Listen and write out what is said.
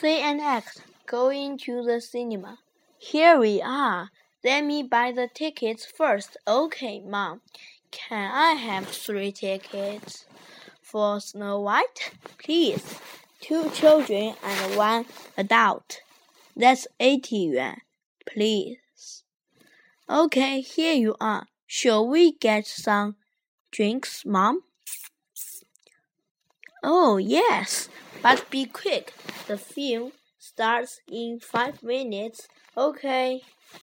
say an act. Going to the cinema. Here we are. Let me buy the tickets first. Okay, Mom. Can I have three tickets? For Snow White? Please. Two children and one adult. That's 80 yuan. Please. Okay, here you are. Shall we get some drinks, Mom? Oh, yes. But be quick. The film starts in five minutes. Okay.